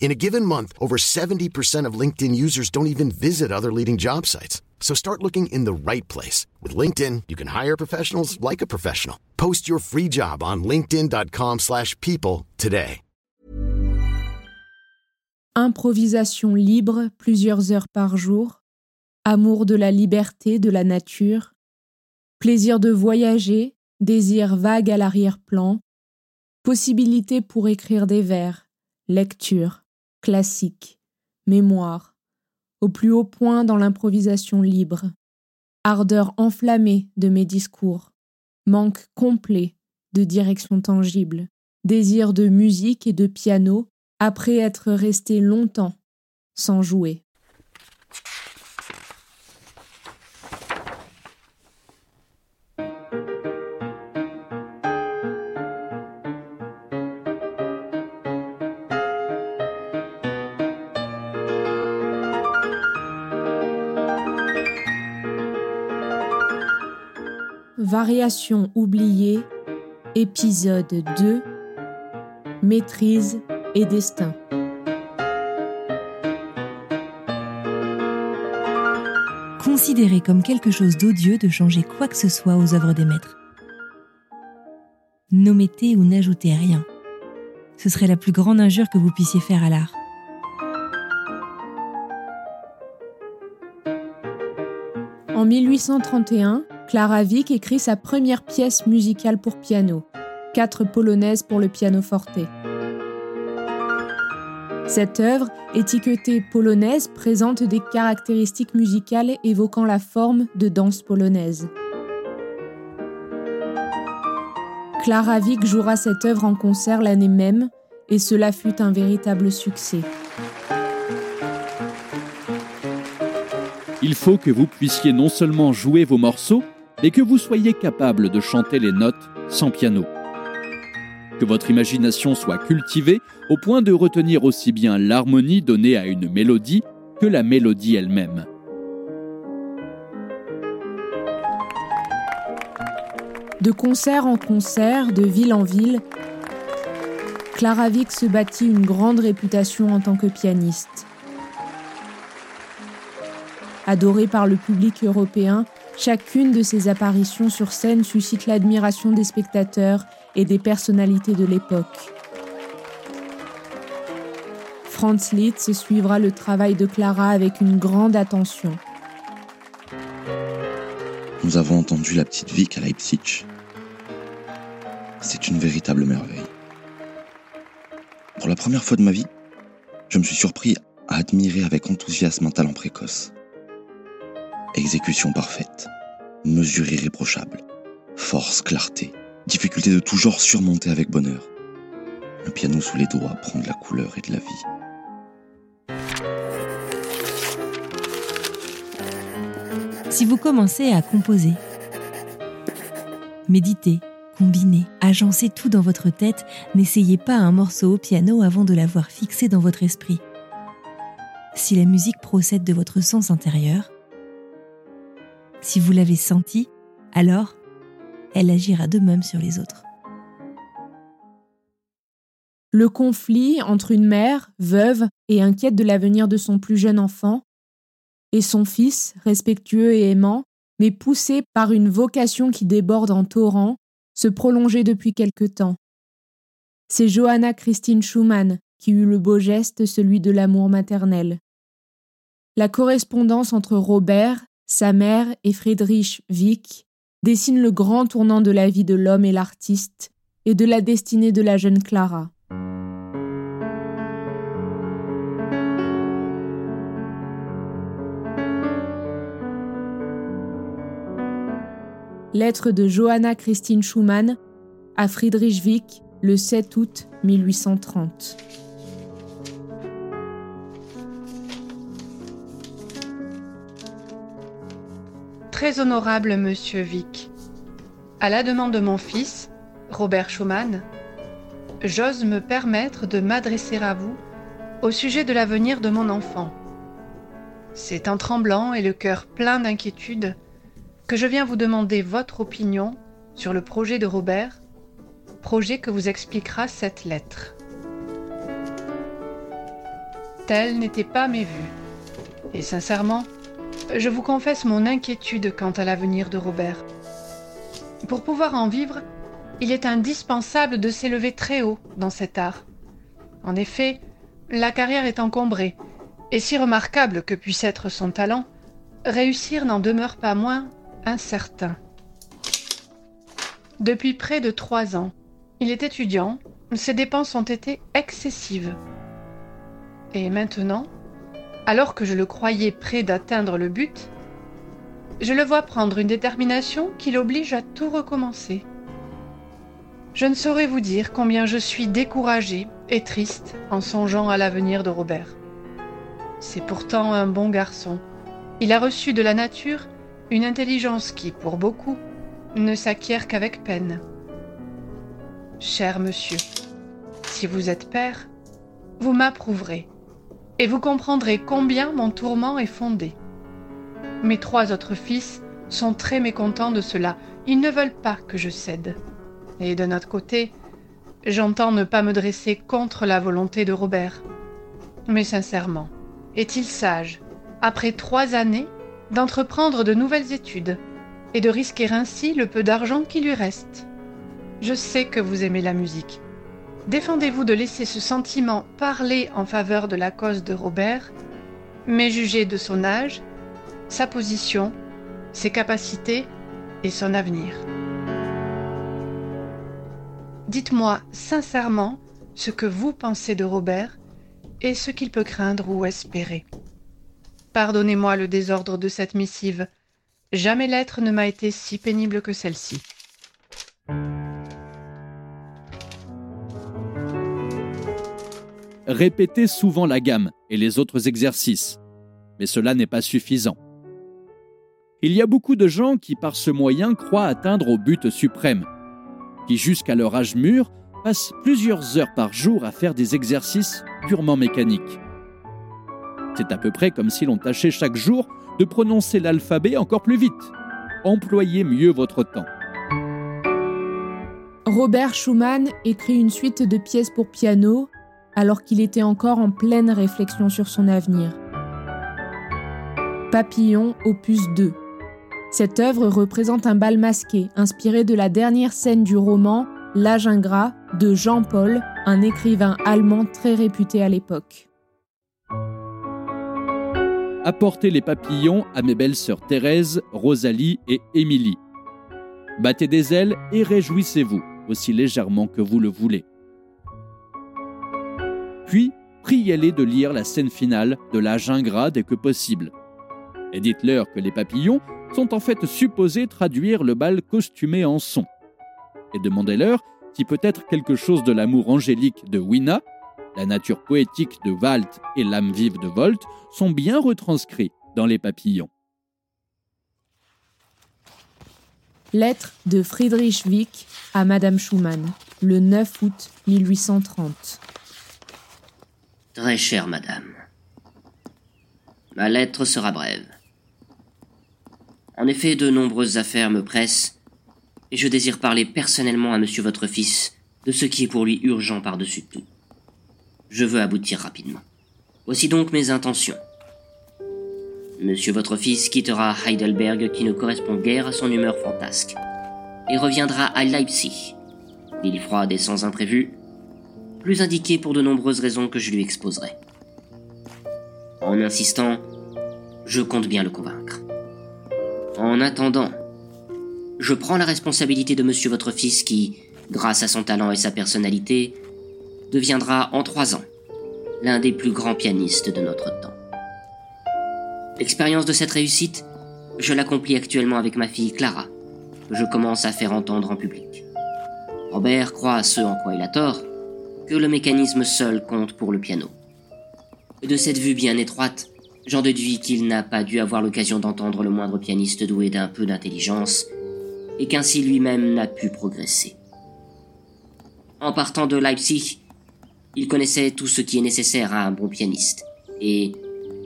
In a given month, over 70% of LinkedIn users don't even visit other leading job sites. So start looking in the right place. With LinkedIn, you can hire professionals like a professional. Post your free job on linkedin.com slash people today. Improvisation libre plusieurs heures par jour, amour de la liberté, de la nature, plaisir de voyager, désir vague à l'arrière-plan, possibilité pour écrire des vers, lecture classique, mémoire, au plus haut point dans l'improvisation libre, ardeur enflammée de mes discours, manque complet de direction tangible, désir de musique et de piano après être resté longtemps sans jouer. Variation oubliée, épisode 2 Maîtrise et destin. Considérez comme quelque chose d'odieux de changer quoi que ce soit aux œuvres des maîtres. N'omettez ou n'ajoutez rien. Ce serait la plus grande injure que vous puissiez faire à l'art. En 1831, Clara Wieck écrit sa première pièce musicale pour piano, quatre polonaises pour le pianoforte. Cette œuvre, étiquetée polonaise, présente des caractéristiques musicales évoquant la forme de danse polonaise. Clara Wieck jouera cette œuvre en concert l'année même, et cela fut un véritable succès. Il faut que vous puissiez non seulement jouer vos morceaux, et que vous soyez capable de chanter les notes sans piano. Que votre imagination soit cultivée au point de retenir aussi bien l'harmonie donnée à une mélodie que la mélodie elle-même. De concert en concert, de ville en ville, Clara Wieck se bâtit une grande réputation en tant que pianiste. Adorée par le public européen, Chacune de ses apparitions sur scène suscite l'admiration des spectateurs et des personnalités de l'époque. Franz Liszt suivra le travail de Clara avec une grande attention. Nous avons entendu la petite Vic à Leipzig. C'est une véritable merveille. Pour la première fois de ma vie, je me suis surpris à admirer avec enthousiasme un talent précoce. Exécution parfaite, mesure irréprochable, force, clarté, difficulté de tout genre surmontée avec bonheur. Un piano sous les doigts prend de la couleur et de la vie. Si vous commencez à composer, méditer, combiner, agencer tout dans votre tête, n'essayez pas un morceau au piano avant de l'avoir fixé dans votre esprit. Si la musique procède de votre sens intérieur, si vous l'avez senti, alors elle agira de même sur les autres. le conflit entre une mère, veuve et inquiète de l'avenir de son plus jeune enfant, et son fils, respectueux et aimant, mais poussé par une vocation qui déborde en torrent, se prolongeait depuis quelque temps. C'est Johanna Christine Schumann qui eut le beau geste, celui de l'amour maternel. La correspondance entre Robert, sa mère et Friedrich Wieck dessine le grand tournant de la vie de l'homme et l'artiste et de la destinée de la jeune Clara. Lettre de Johanna Christine Schumann à Friedrich Wieck le 7 août 1830. Très honorable Monsieur Vic, à la demande de mon fils, Robert Schumann, j'ose me permettre de m'adresser à vous au sujet de l'avenir de mon enfant. C'est en tremblant et le cœur plein d'inquiétude que je viens vous demander votre opinion sur le projet de Robert, projet que vous expliquera cette lettre. Telles n'étaient pas mes vues, et sincèrement, je vous confesse mon inquiétude quant à l'avenir de Robert. Pour pouvoir en vivre, il est indispensable de s'élever très haut dans cet art. En effet, la carrière est encombrée, et si remarquable que puisse être son talent, réussir n'en demeure pas moins incertain. Depuis près de trois ans, il est étudiant, ses dépenses ont été excessives. Et maintenant, alors que je le croyais prêt d'atteindre le but, je le vois prendre une détermination qui l'oblige à tout recommencer. Je ne saurais vous dire combien je suis découragée et triste en songeant à l'avenir de Robert. C'est pourtant un bon garçon. Il a reçu de la nature une intelligence qui, pour beaucoup, ne s'acquiert qu'avec peine. Cher monsieur, si vous êtes père, vous m'approuverez, et vous comprendrez combien mon tourment est fondé. Mes trois autres fils sont très mécontents de cela, ils ne veulent pas que je cède. Et de notre côté, j'entends ne pas me dresser contre la volonté de Robert. Mais sincèrement, est-il sage, après trois années, d'entreprendre de nouvelles études et de risquer ainsi le peu d'argent qui lui reste? Je sais que vous aimez la musique. Défendez-vous de laisser ce sentiment parler en faveur de la cause de Robert, mais jugez de son âge, sa position, ses capacités et son avenir. Dites-moi sincèrement ce que vous pensez de Robert et ce qu'il peut craindre ou espérer. Pardonnez-moi le désordre de cette missive. Jamais lettre ne m'a été si pénible que celle-ci. Répétez souvent la gamme et les autres exercices, mais cela n'est pas suffisant. Il y a beaucoup de gens qui par ce moyen croient atteindre au but suprême, qui jusqu'à leur âge mûr passent plusieurs heures par jour à faire des exercices purement mécaniques. C'est à peu près comme si l'on tâchait chaque jour de prononcer l'alphabet encore plus vite. Employez mieux votre temps. Robert Schumann écrit une suite de pièces pour piano alors qu'il était encore en pleine réflexion sur son avenir. Papillon, opus 2. Cette œuvre représente un bal masqué, inspiré de la dernière scène du roman L'âge ingrat de Jean Paul, un écrivain allemand très réputé à l'époque. Apportez les papillons à mes belles sœurs Thérèse, Rosalie et Émilie. Battez des ailes et réjouissez-vous, aussi légèrement que vous le voulez. Priez-les de lire la scène finale de l'âge ingrat dès que possible. Et dites-leur que les papillons sont en fait supposés traduire le bal costumé en son. Et demandez-leur si peut-être quelque chose de l'amour angélique de Wina la nature poétique de Walt et l'âme vive de Volt sont bien retranscrits dans Les Papillons. Lettre de Friedrich Wieck à Madame Schumann, le 9 août 1830. Très chère Madame, ma lettre sera brève. En effet, de nombreuses affaires me pressent, et je désire parler personnellement à Monsieur votre fils de ce qui est pour lui urgent par-dessus tout. Je veux aboutir rapidement. Voici donc mes intentions. Monsieur votre fils quittera Heidelberg qui ne correspond guère à son humeur fantasque, et reviendra à Leipzig, ville froide et sans imprévu, plus indiqué pour de nombreuses raisons que je lui exposerai. En insistant, je compte bien le convaincre. En attendant, je prends la responsabilité de monsieur votre fils qui, grâce à son talent et sa personnalité, deviendra en trois ans l'un des plus grands pianistes de notre temps. L'expérience de cette réussite, je l'accomplis actuellement avec ma fille Clara, que je commence à faire entendre en public. Robert croit à ce en quoi il a tort, que le mécanisme seul compte pour le piano. De cette vue bien étroite, j'en déduis qu'il n'a pas dû avoir l'occasion d'entendre le moindre pianiste doué d'un peu d'intelligence, et qu'ainsi lui-même n'a pu progresser. En partant de Leipzig, il connaissait tout ce qui est nécessaire à un bon pianiste, et,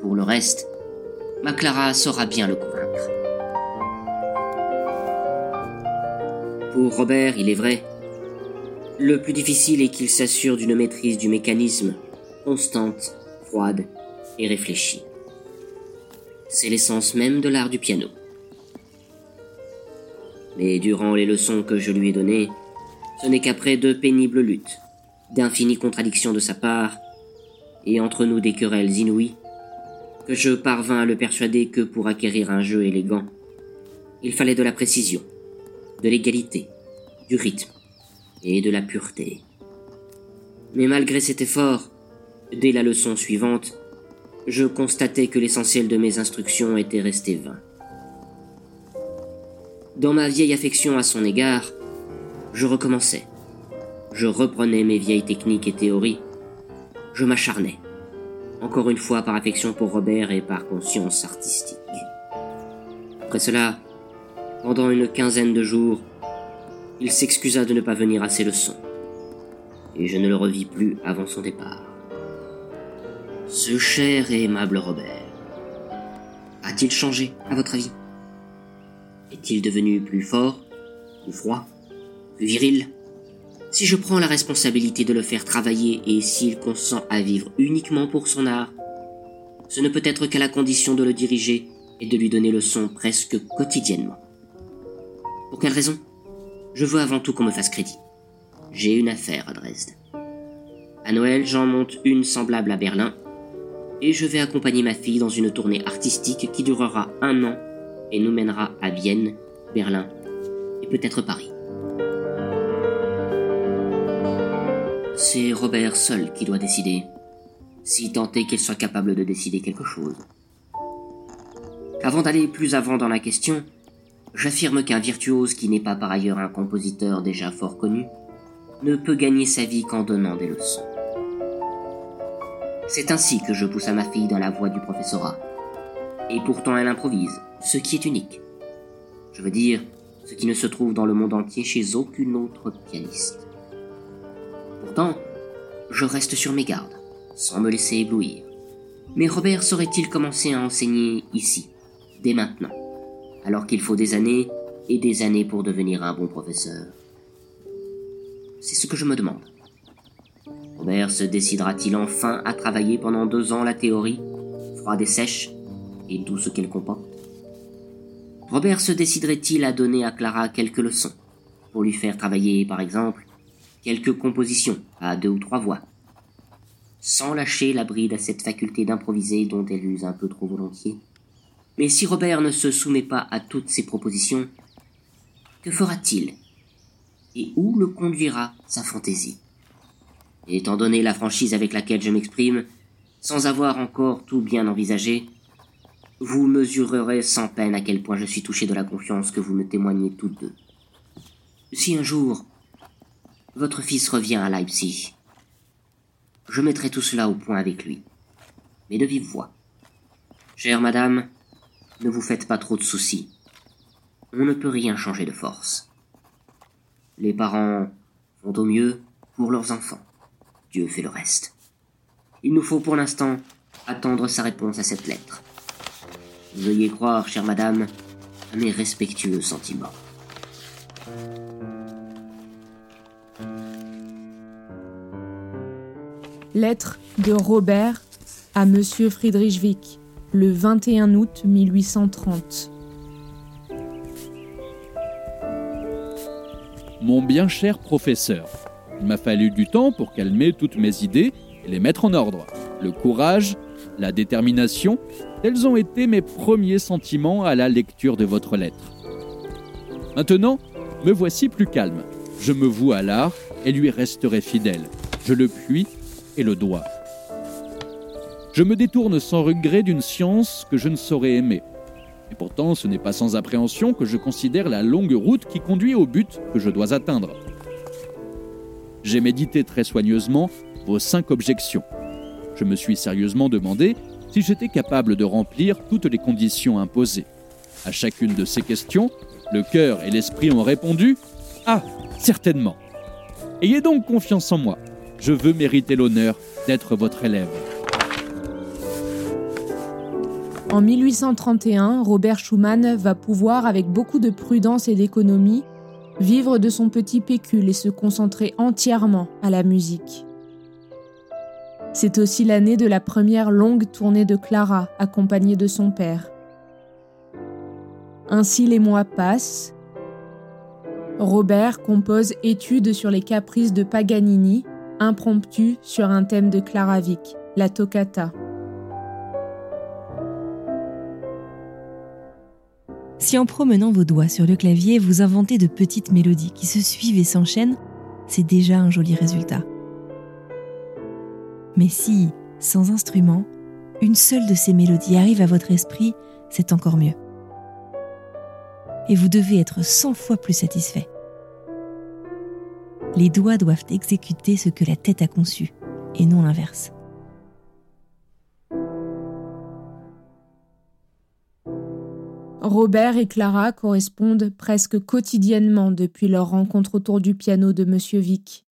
pour le reste, ma Clara saura bien le convaincre. Pour Robert, il est vrai, le plus difficile est qu'il s'assure d'une maîtrise du mécanisme constante, froide et réfléchie. C'est l'essence même de l'art du piano. Mais durant les leçons que je lui ai données, ce n'est qu'après de pénibles luttes, d'infinies contradictions de sa part, et entre nous des querelles inouïes, que je parvins à le persuader que pour acquérir un jeu élégant, il fallait de la précision, de l'égalité, du rythme et de la pureté. Mais malgré cet effort, dès la leçon suivante, je constatais que l'essentiel de mes instructions était resté vain. Dans ma vieille affection à son égard, je recommençais. Je reprenais mes vieilles techniques et théories. Je m'acharnais encore une fois par affection pour Robert et par conscience artistique. Après cela, pendant une quinzaine de jours, il s'excusa de ne pas venir à ses leçons, et je ne le revis plus avant son départ. Ce cher et aimable Robert, a-t-il changé, à votre avis? Est-il devenu plus fort, plus froid, plus viril? Si je prends la responsabilité de le faire travailler et s'il consent à vivre uniquement pour son art, ce ne peut être qu'à la condition de le diriger et de lui donner le son presque quotidiennement. Pour quelle raison? Je veux avant tout qu'on me fasse crédit. J'ai une affaire à Dresde. À Noël, j'en monte une semblable à Berlin, et je vais accompagner ma fille dans une tournée artistique qui durera un an et nous mènera à Vienne, Berlin et peut-être Paris. C'est Robert seul qui doit décider, si tant est qu'il soit capable de décider quelque chose. Avant d'aller plus avant dans la question, j'affirme qu'un virtuose qui n'est pas par ailleurs un compositeur déjà fort connu ne peut gagner sa vie qu'en donnant des leçons. C'est ainsi que je pousse à ma fille dans la voie du professorat. Et pourtant elle improvise, ce qui est unique. Je veux dire, ce qui ne se trouve dans le monde entier chez aucune autre pianiste. Pourtant, je reste sur mes gardes, sans me laisser éblouir. Mais Robert saurait-il commencer à enseigner ici, dès maintenant, alors qu'il faut des années et des années pour devenir un bon professeur C'est ce que je me demande. Robert se décidera-t-il enfin à travailler pendant deux ans la théorie, froide et sèche, et tout ce qu'elle comporte? Robert se déciderait-il à donner à Clara quelques leçons, pour lui faire travailler, par exemple, quelques compositions à deux ou trois voix, sans lâcher la bride à cette faculté d'improviser dont elle use un peu trop volontiers? Mais si Robert ne se soumet pas à toutes ces propositions, que fera-t-il? Et où le conduira sa fantaisie? Étant donné la franchise avec laquelle je m'exprime, sans avoir encore tout bien envisagé, vous mesurerez sans peine à quel point je suis touché de la confiance que vous me témoignez toutes deux. Si un jour votre fils revient à Leipzig. Je mettrai tout cela au point avec lui, mais de vive voix. Chère madame, ne vous faites pas trop de soucis. On ne peut rien changer de force. Les parents font au mieux pour leurs enfants. Dieu fait le reste. Il nous faut pour l'instant attendre sa réponse à cette lettre. Veuillez croire, chère madame, à mes respectueux sentiments. Lettre de Robert à Monsieur Friedrich Wick, le 21 août 1830. Mon bien cher professeur, il m'a fallu du temps pour calmer toutes mes idées et les mettre en ordre. Le courage, la détermination, tels ont été mes premiers sentiments à la lecture de votre lettre. Maintenant, me voici plus calme. Je me voue à l'art et lui resterai fidèle. Je le puis et le dois. Je me détourne sans regret d'une science que je ne saurais aimer. Et pourtant, ce n'est pas sans appréhension que je considère la longue route qui conduit au but que je dois atteindre. J'ai médité très soigneusement vos cinq objections. Je me suis sérieusement demandé si j'étais capable de remplir toutes les conditions imposées. À chacune de ces questions, le cœur et l'esprit ont répondu Ah, certainement. Ayez donc confiance en moi je veux mériter l'honneur d'être votre élève. En 1831, Robert Schumann va pouvoir, avec beaucoup de prudence et d'économie, vivre de son petit pécule et se concentrer entièrement à la musique. C'est aussi l'année de la première longue tournée de Clara, accompagnée de son père. Ainsi les mois passent. Robert compose études sur les caprices de Paganini impromptu sur un thème de Clara Wieck, la toccata. Si en promenant vos doigts sur le clavier, vous inventez de petites mélodies qui se suivent et s'enchaînent, c'est déjà un joli résultat. Mais si, sans instrument, une seule de ces mélodies arrive à votre esprit, c'est encore mieux. Et vous devez être 100 fois plus satisfait les doigts doivent exécuter ce que la tête a conçu, et non l'inverse. Robert et Clara correspondent presque quotidiennement depuis leur rencontre autour du piano de M. Vic.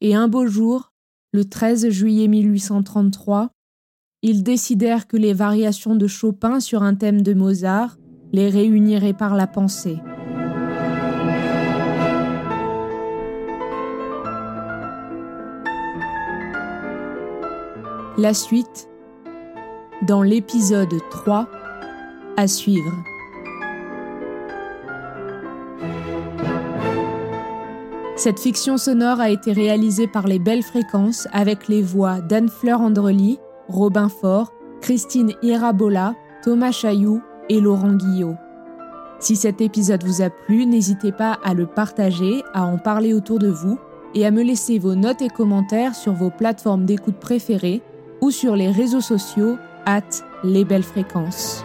Et un beau jour, le 13 juillet 1833, ils décidèrent que les variations de Chopin sur un thème de Mozart les réuniraient par la pensée. La suite dans l'épisode 3 à suivre. Cette fiction sonore a été réalisée par les Belles Fréquences avec les voix d'Anne-Fleur Andrely, Robin Faure, Christine Irabola, Thomas Chailloux et Laurent Guillot. Si cet épisode vous a plu, n'hésitez pas à le partager, à en parler autour de vous et à me laisser vos notes et commentaires sur vos plateformes d'écoute préférées ou sur les réseaux sociaux at les belles fréquences.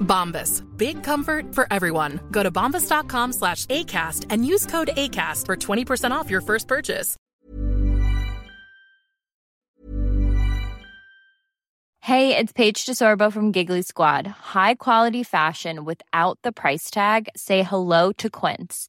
Bombas. Big comfort for everyone. Go to bombas.com slash ACAST and use code ACAST for 20% off your first purchase. Hey, it's Paige DeSorbo from Giggly Squad. High quality fashion without the price tag? Say hello to Quince.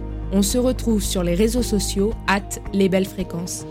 On se retrouve sur les réseaux sociaux, at les belles fréquences.